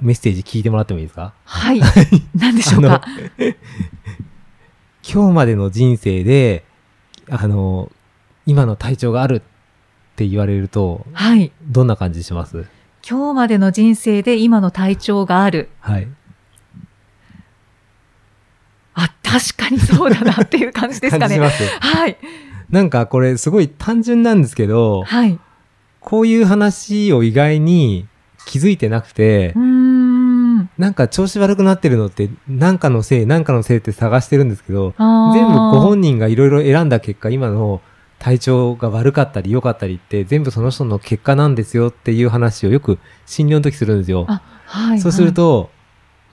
メッセージ聞いてもらってもいいですか？はい。何でしょうか？今日までの人生であの今の体調があるって言われるとはい。どんな感じします？今日までの人生で今の体調がある。はいあ、確かにそうだなっていう感じですかね。感じします？はい。なんかこれすごい単純なんですけど、はい。こういう話を意外に気づいてなくてうー、ん。なんか調子悪くなってるのって、なんかのせい、なんかのせいって探してるんですけど、全部ご本人がいろいろ選んだ結果、今の体調が悪かったり良かったりって、全部その人の結果なんですよっていう話をよく診療の時するんですよ。あ、はい。そうすると、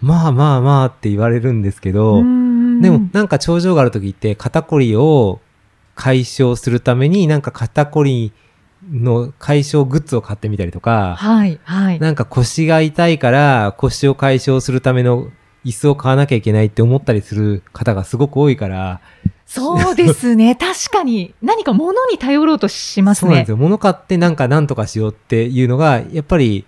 まあまあまあって言われるんですけど、でもなんか症状がある時って肩こりを解消するためになんか肩こりの解消グッズを買ってみたりとか、はい。はい。なんか腰が痛いから腰を解消するための椅子を買わなきゃいけないって思ったりする方がすごく多いから、そうですね。確かに何か物に頼ろうとしますねそうなんです。よ。物買ってなんかなんとかしようっていうのが、やっぱり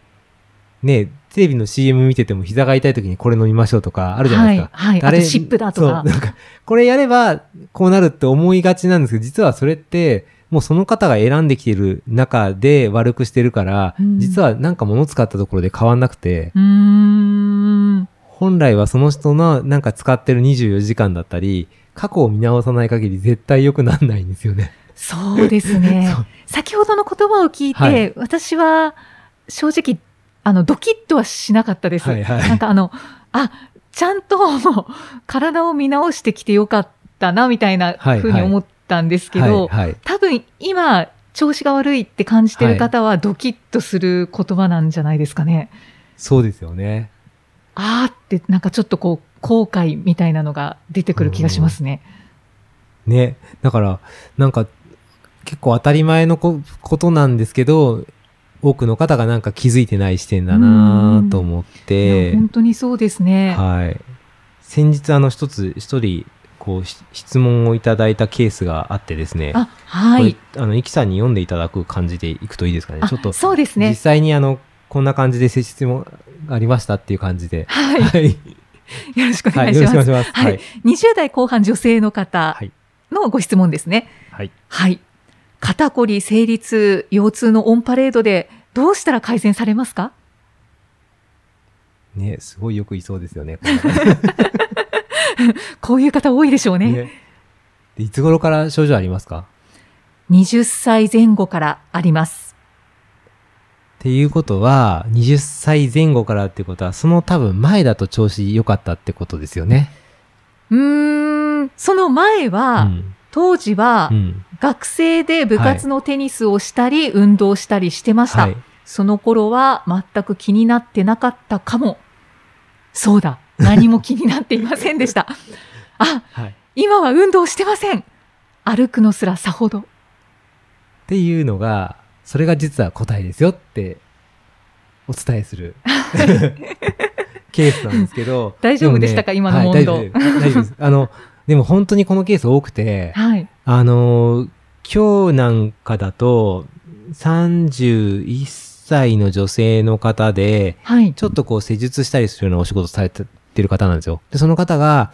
ね、テレビの CM 見てても膝が痛い時にこれ飲みましょうとかあるじゃないですか。はい。はい。ああれと湿布だとかそう、。なんか、これやればこうなるって思いがちなんですけど、実はそれって、もうその方が選んできてる中で悪くしてるから、うん実はなんか物使ったところで変わんなくて。本来はその人のなんか使ってる24時間だったり、過去を見直さない限り絶対良くならないんですよね。そうですね。先ほどの言葉を聞いて、はい私は正直、あの、ドキッとはしなかったです。はいはいなんかあの、あ、ちゃんと体を見直してきてよかったな、みたいなはいふうに思ったんですけど、はい、はい。多分今、調子が悪いって感じてる方は、ドキッとする言葉なんじゃないですかね。そうですよね。あーって、なんかちょっとこう、後悔みたいなのが出てくる気がしますね。ね。だから、なんか、結構当たり前のこことなんですけど、多くの方がなんか気づいてない視点だなと思って、本当にそうですね。はい。先日あの一つ、一人、こう、し質問をいただいたケースがあってですね。あ、はい。あの、イキさんに読んでいただく感じでいくといいですかね。あちょっと、そうですね実。際にあの、こんな感じで質問がありましたっていう感じで。はい。はい。よろしくおはい。願いします。よろしくお願いします。ははいい。20代後半女性の方はい。のご質問ですね。はい。はい。肩こり、生理痛、腰痛のオンパレードでどうしたら改善されますか？ね、すごいよくいそうですよね。こういう方多いでしょうね。ねでいつ頃から症状ありますか？20歳前後からあります。っていうことは、20歳前後からってことは、その多分前だと調子良かったってことですよね。うーん、その前は、うん。当時はうん。学生で部活のテニスをしたり、運動したりしてました。はい。その頃は全く気になってなかったかも。そうだ。何も気になっていませんでした。あ、はい。今は運動してません。歩くのすらさほど。っていうのが、それが実は答えですよって、お伝えする ケースなんですけど。大丈夫でしたかもね今の問答はい大丈夫です。あの、でも本当にこのケース多くて、はい。あのー今日なんかだと、31歳の女性の方で、はい。ちょっとこう施術したりするようなお仕事されてる方なんですよ。で、その方が、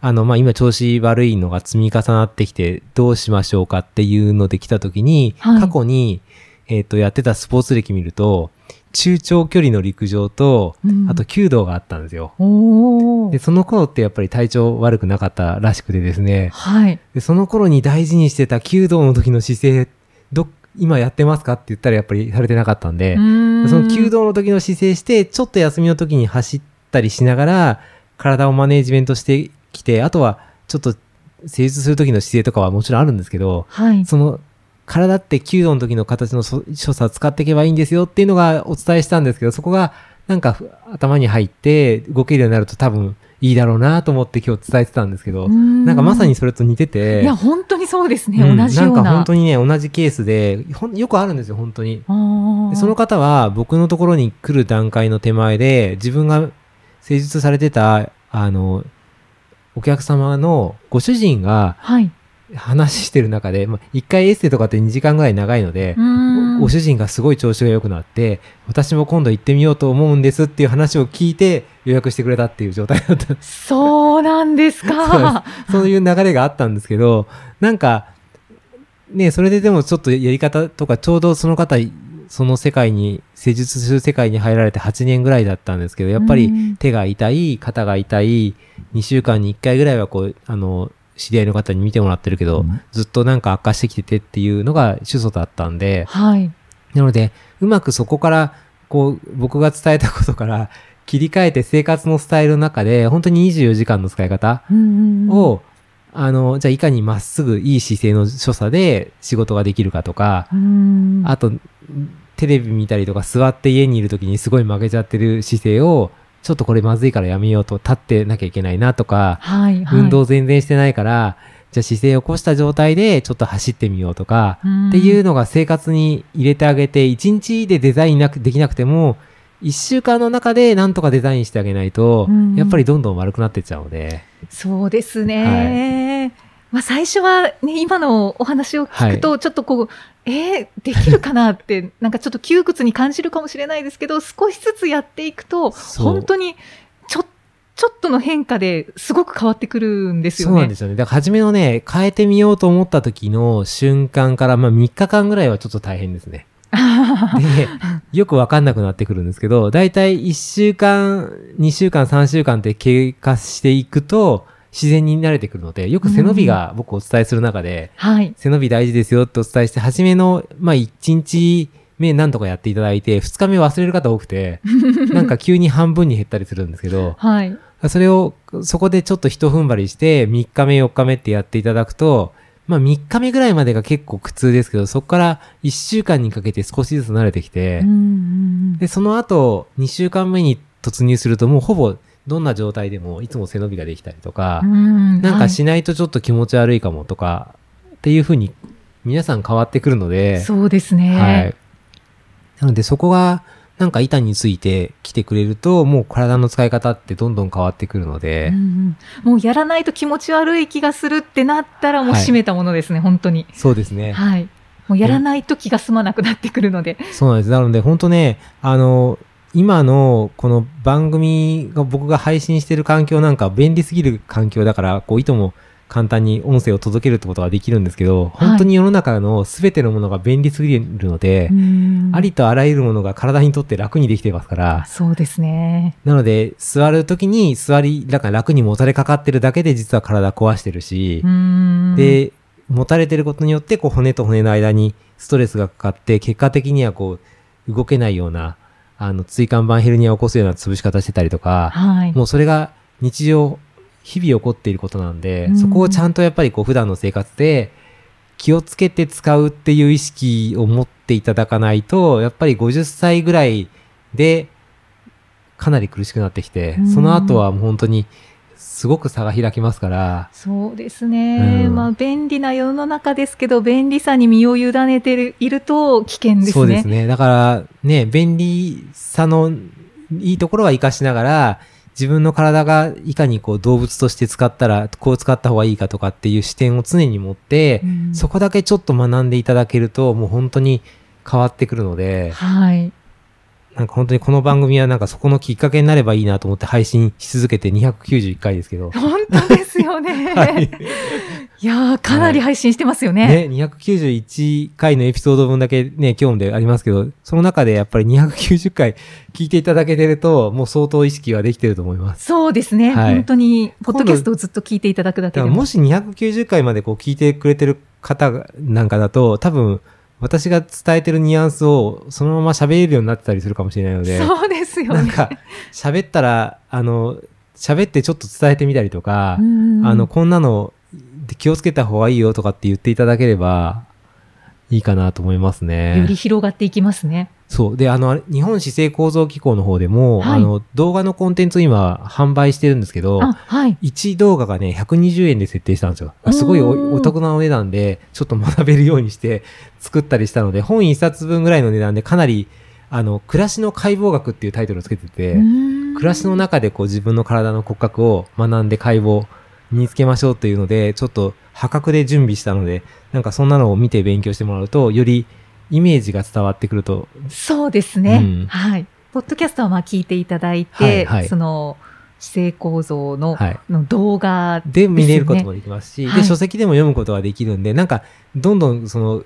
あの、まあ、今調子悪いのが積み重なってきて、どうしましょうかっていうので来た時に、はい過去に、えっ、と、やってたスポーツ歴見ると、中長距離の陸上と、うんあと弓道があったんですよ。で。その頃ってやっぱり体調悪くなかったらしくてですね、はい。で、その頃に大事にしてた弓道の時の姿勢、ど、今やってますかって言ったらやっぱりされてなかったんで、その弓道の時の姿勢して、ちょっと休みの時に走ったりしながら、体をマネージメントしてきて、あとはちょっと施術する時の姿勢とかはもちろんあるんですけど、はい。その体って弓道の時の形のそ所作使っていけばいいんですよっていうのがお伝えしたんですけど、そこがなんかふ頭に入って動けるようになると多分いいだろうなと思って今日伝えてたんですけど、ななんかまさにそれと似てて、いや、本当にそうですね。うん同じような。んか本当にね、同じケースで、よくあるんですよ、本当に。その方は僕のところに来る段階の手前で、自分が施術されてた、あの、お客様のご主人がはい。話してる中で、まあ、1回エッセイとかって2時間ぐらい長いので、ご主人がすごい調子が良くなって、私も今度行ってみようと思うんですっていう話を聞いて予約してくれたっていう状態だったんです。そうなんですか。そういう流れがあったんですけど、なんか、ね、それででもちょっとやり方とか、ちょうどその方、その世界に、施術する世界に入られて8年ぐらいだったんですけど、やっぱりうん。手が痛い、肩が痛い、2週間に1回ぐらいはこう、あの、知り合いの方に見てもらってるけど、ずっとなんか悪化してきててっていうのが主訴だったんで、はい。なので、うまくそこから、こう、僕が伝えたことから切り替えて生活のスタイルの中で、本当に24時間の使い方うんうんうん。を、あの、じゃあいかにまっすぐいい姿勢の所作で仕事ができるかとか、うん。あと、テレビ見たりとか座って家にいる時にすごい曲げちゃってる姿勢を、ちょっとこれまずいからやめようと、立ってなきゃいけないなとか、はい。はい運動全然してないから、じゃあ姿勢を起こした状態でちょっと走ってみようとか、っていうのが生活に入れてあげて、1日でデザインなくできなくても、1週間の中でなんとかデザインしてあげないとうん、やっぱりどんどん悪くなってっちゃうので、そうですね。まあ最初はね、今のお話を聞くと、ちょっとこう、えーできるかなって、なんかちょっと窮屈に感じるかもしれないですけど、少しずつやっていくと、本当に、ちょ、ちょっとの変化ですごく変わってくるんですよね。そうなんですよね。だから初めのね、変えてみようと思った時の瞬間から、まあ3日間ぐらいはちょっと大変ですね。で、よくわかんなくなってくるんですけど、だいたい1週間、2週間、3週間って経過していくと、自然に慣れてくるので、よく背伸びが僕お伝えする中で、はい。背伸び大事ですよってお伝えして、初めの、まあ、1日目何とかやっていただいて、2日目忘れる方多くて、なんか急に半分に減ったりするんですけど、はい。それを、そこでちょっと一踏ん張りして、3日目、4日目ってやっていただくと、まあ3日目ぐらいまでが結構苦痛ですけど、そこから1週間にかけて少しずつ慣れてきてうん、うんで、その後、2週間目に突入すると、もうほぼどんな状態でもいつも背伸びができたりとかう、んなんかはいしないとちょっと気持ち悪いかもとか、っていうふうに皆さん変わってくるので、そうですね。はい。なのでそこが、なんか板について来てくれると、もう体の使い方ってどんどん変わってくるので、うんうんもうやらないと気持ち悪い気がするってなったらもうはい閉めたものですね、本当に。そうですね。はい。もうやらないと気が済まなくなってくるので。そうなんです。なので本当ね、あの、今のこの番組が僕が配信してる環境なんか便利すぎる環境だから、こういとも簡単に音声を届けるってことができるんですけど、本当に世の中の全てのものが便利すぎるので、うん。ありとあらゆるものが体にとって楽にできてますから、そうですね。なので座るときに座り、だから楽にもたれかかってるだけで実は体壊してるしう、ん、で、持たれてることによって、こう、骨と骨の間にストレスがかかって、結果的にはこう、動けないような、あの、椎間板ヘルニアを起こすような潰し方してたりとか、はい。もうそれが日常、日々起こっていることなんで、うんそこをちゃんとやっぱりこう、普段の生活で気をつけて使うっていう意識を持っていただかないと、やっぱり50歳ぐらいで、かなり苦しくなってきてうん、その後はもう本当に、すごく差が開きますから、そうですね。うんまあ、便利な世の中ですけど、便利さに身を委ねてるいると危険ですね。そうですね。だから、ね、便利さのいいところは活かしながら、自分の体がいかにこう動物として使ったら、こう使った方がいいかとかっていう視点を常に持って、うんそこだけちょっと学んでいただけると、もう本当に変わってくるので、はい。なんか本当にこの番組はなんかそこのきっかけになればいいなと思って配信し続けて291回ですけど。本当ですよね。はいい、やー、かなり配信してますよね。ね、291回のエピソード分だけね、今日でありますけど、その中でやっぱり290回聞いていただけてると、もう相当意識はできてると思います。そうですね。はい本当に、ポッドキャストをずっと聞いていただくだけでも。もし290回までこう聞いてくれてる方がなんかだと、多分、私が伝えてるニュアンスをそのまま喋れるようになってたりするかもしれないので、そうですよね。なんか、喋ったら、あの、喋ってちょっと伝えてみたりとか、うんあの、こんなの気をつけた方がいいよとかって言っていただければいいかなと思いますね。より広がっていきますね。そう。で、あの、日本姿勢構造機構の方でも、はいあの、動画のコンテンツを今販売してるんですけど、あ、はい。1動画がね、120円で設定したんですよ。すごいお得なお値段で、ちょっと学べるようにして作ったりしたので、本1冊分ぐらいの値段でかなり、あの、暮らしの解剖学っていうタイトルをつけてて、暮暮らしの中でこう自分の体の骨格を学んで解剖、身につけましょうっていうので、ちょっと破格で準備したので、なんかそんなのを見て勉強してもらうと、よりイメージが伝わってくると、そうですね。うんはい。ポッドキャストはまあ聞いていただいて、はいはいその姿勢構造の,、はい。の動画で見れることもできますし、はいで、書籍でも読むことができるんで、なんか、どんどんその、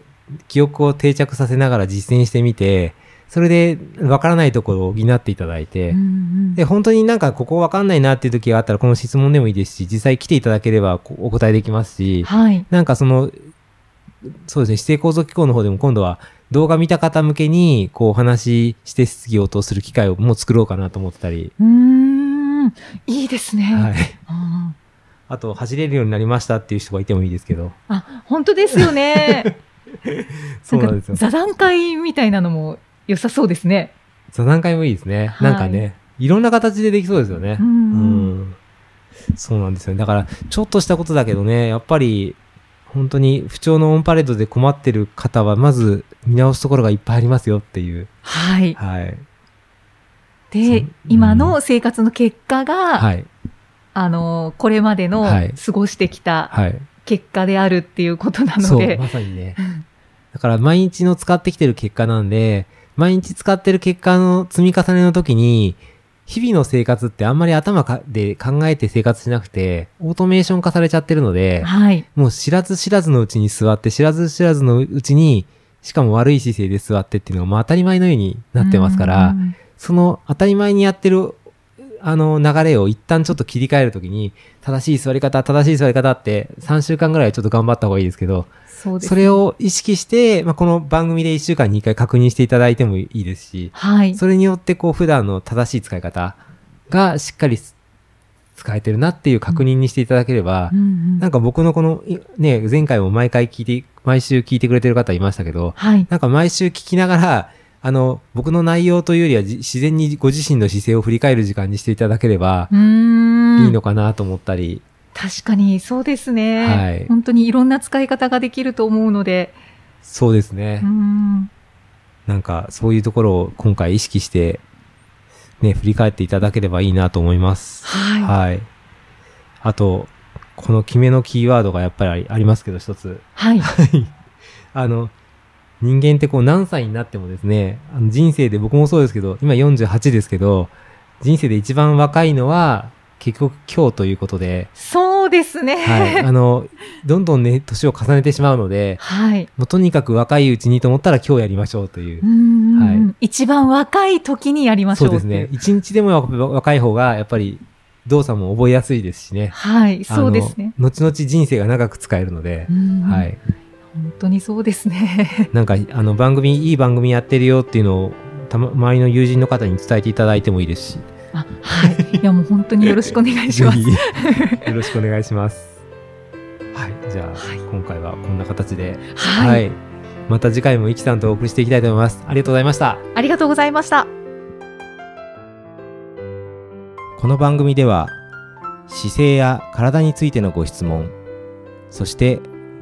記憶を定着させながら実践してみて、それで、わからないところを補っていただいて、うんうんで、本当になんかここわかんないなっていう時があったら、この質問でもいいですし、実際来ていただければこお答えできますし、はい。なんかその、そうですね、姿勢構造機構の方でも今度は動画見た方向けに、こうお話しして質疑応答する機会をもう作ろうかなと思ってたり、うーん。いいですね。はい。うんあと、走れるようになりましたっていう人がいてもいいですけど、あ、本当ですよね。そうなんですよか。座談会みたいなのも良さそうですね。座談会もいいですね。はいなんかね、いろんな形でできそうですよね。うんうんそうなんですよね。だから、ちょっとしたことだけどね、やっぱり、本当に不調のオンパレードで困ってる方は、まず見直すところがいっぱいありますよっていう。はい。はい。でそう、今の生活の結果が、はい。あの、これまでのはい過ごしてきたはい。結果であるっていうことなそう、ので、まさにね。だから、毎日の使ってきてる結果なんで、毎日使ってる結果の積み重ねの時に、日々の生活ってあんまり頭かで考えて生活しなくて、オートメーション化されちゃってるので、はい。もう知らず知らずのうちに座って、知らず知らずのうちに、しかも悪い姿勢で座ってっていうのがもう当たり前のようになってますから、うんその当たり前にやってる、あの流れを一旦ちょっと切り替えるときに、正しい座り方、正しい座り方って3週間ぐらいちょっと頑張った方がいいですけど、そうです。それを意識して、まあ、この番組で1週間に1回確認していただいてもいいですし、はい。それによってこう普段の正しい使い方がしっかり使えてるなっていう確認にしていただければ、うんうんなんか僕のこの、いね、前回も毎回聞いて、毎週聞いてくれてる方いましたけど、はい。なんか毎週聞きながら、あの、僕の内容というよりはじ自然にご自身の姿勢を振り返る時間にしていただければいいのかなと思ったり、確かにそうですね、はい。本当にいろんな使い方ができると思うので、そうですね。うん。なんかそういうところを今回意識して、ね、振り返っていただければいいなと思います。はい、はい。あと、この決めのキーワードがやっぱりありありますけど、一つ。はい、あの、人間ってこう何歳になってもですね、あの人生で僕もそうですけど、今48ですけど、人生で一番若いのは結局今日ということで、そうですね。はい。あの、どんどんね、年を重ねてしまうので、はい。もうとにかく若いうちにと思ったら今日やりましょうというう。んはい一番若い時にやりましょう。そうですね。一日でも若い方が、やっぱり動作も覚えやすいですしね。はい、そうですね。後々人生が長く使えるのでう、んはい。本当にそうですね。なんか、あの、番組、いい番組やってるよっていうのを、たま、周りの友人の方に伝えていただいてもいいですし。あはい。いや、もう本当によろしくお願いします。よろしくお願いします。はい。じゃあ、はい今回はこんな形で。はい。また次回もイキさんとお送りしていきたいと思います。ありがとうございました。ありがとうございました。この番組では姿勢や体についてのご質問そして